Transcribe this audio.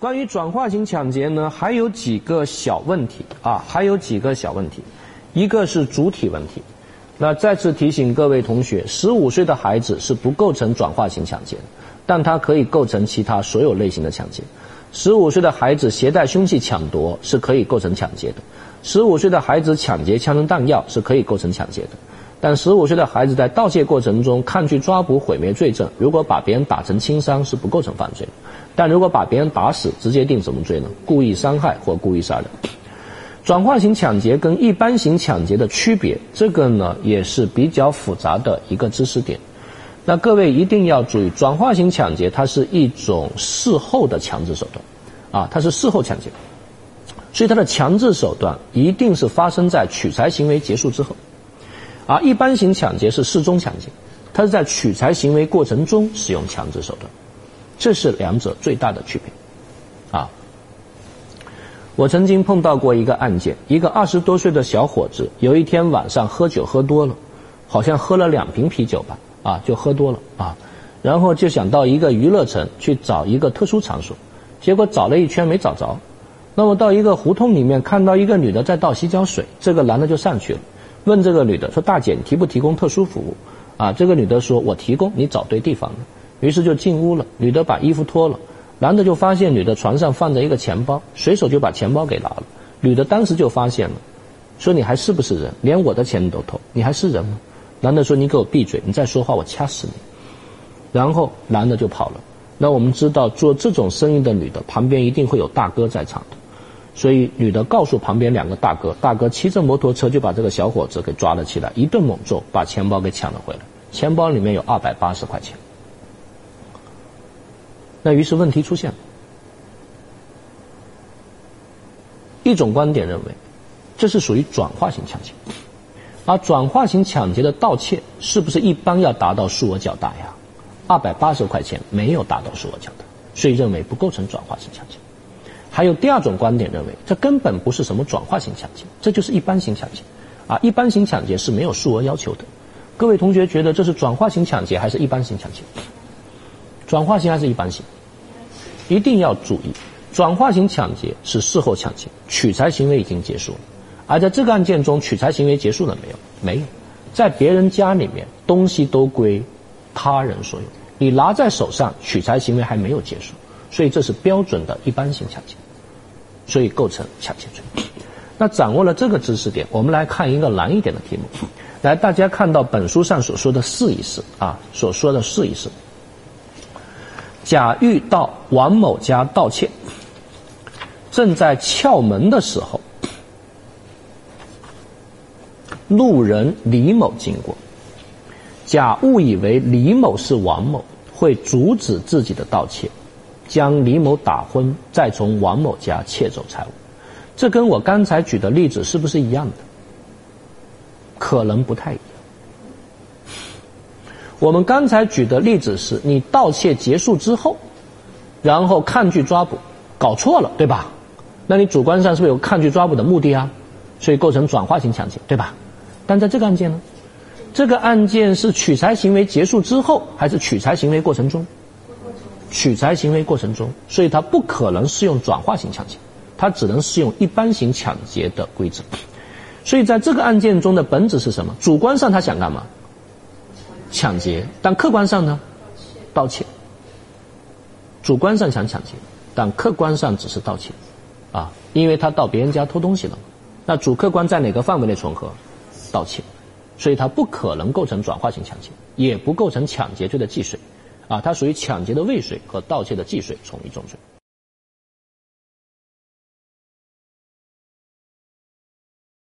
关于转化型抢劫呢，还有几个小问题啊，还有几个小问题，一个是主体问题。那再次提醒各位同学，十五岁的孩子是不构成转化型抢劫的，但他可以构成其他所有类型的抢劫。十五岁的孩子携带凶器抢夺是可以构成抢劫的，十五岁的孩子抢劫枪支弹药是可以构成抢劫的。但十五岁的孩子在盗窃过程中抗拒抓捕、毁灭罪证，如果把别人打成轻伤是不构成犯罪的。但如果把别人打死，直接定什么罪呢？故意伤害或故意杀人。转化型抢劫跟一般型抢劫的区别，这个呢也是比较复杂的一个知识点。那各位一定要注意，转化型抢劫它是一种事后的强制手段，啊，它是事后抢劫，所以它的强制手段一定是发生在取财行为结束之后。而一般型抢劫是事中抢劫，它是在取财行为过程中使用强制手段，这是两者最大的区别。啊，我曾经碰到过一个案件，一个二十多岁的小伙子，有一天晚上喝酒喝多了，好像喝了两瓶啤酒吧，啊，就喝多了啊，然后就想到一个娱乐城去找一个特殊场所，结果找了一圈没找着，那么到一个胡同里面看到一个女的在倒洗脚水，这个男的就上去了。问这个女的说：“大姐，你提不提供特殊服务？”啊，这个女的说：“我提供，你找对地方了。”于是就进屋了。女的把衣服脱了，男的就发现女的床上放着一个钱包，随手就把钱包给拿了。女的当时就发现了，说：“你还是不是人？连我的钱你都偷，你还是人吗？”男的说：“你给我闭嘴，你再说话我掐死你。”然后男的就跑了。那我们知道做这种生意的女的旁边一定会有大哥在场的。所以女的告诉旁边两个大哥，大哥骑着摩托车就把这个小伙子给抓了起来，一顿猛揍，把钱包给抢了回来。钱包里面有二百八十块钱。那于是问题出现了。一种观点认为，这是属于转化型抢劫，而转化型抢劫的盗窃是不是一般要达到数额较大呀？二百八十块钱没有达到数额较大，所以认为不构成转化型抢劫。还有第二种观点认为，这根本不是什么转化型抢劫，这就是一般型抢劫，啊，一般型抢劫是没有数额要求的。各位同学觉得这是转化型抢劫还是一般型抢劫？转化型还是一般型？一定要注意，转化型抢劫是事后抢劫，取财行为已经结束了。而在这个案件中，取财行为结束了没有？没有，在别人家里面，东西都归他人所有，你拿在手上，取财行为还没有结束，所以这是标准的一般性抢劫。所以构成抢劫罪。那掌握了这个知识点，我们来看一个难一点的题目。来，大家看到本书上所说的试一试啊，所说的试一试。甲遇到王某家盗窃，正在撬门的时候，路人李某经过，甲误以为李某是王某，会阻止自己的盗窃。将李某打昏，再从王某家窃走财物，这跟我刚才举的例子是不是一样的？可能不太一样。我们刚才举的例子是你盗窃结束之后，然后抗拒抓捕，搞错了，对吧？那你主观上是不是有抗拒抓捕的目的啊？所以构成转化型抢劫，对吧？但在这个案件呢，这个案件是取财行为结束之后，还是取财行为过程中？取财行为过程中，所以它不可能适用转化型抢劫，它只能适用一般型抢劫的规则。所以在这个案件中的本质是什么？主观上他想干嘛？抢劫，但客观上呢？盗窃。主观上想抢劫，但客观上只是盗窃，啊，因为他到别人家偷东西了。那主客观在哪个范围内重合？盗窃，所以它不可能构成转化型抢劫，也不构成抢劫罪的既遂。啊，它属于抢劫的未遂和盗窃的既遂，从一重罪。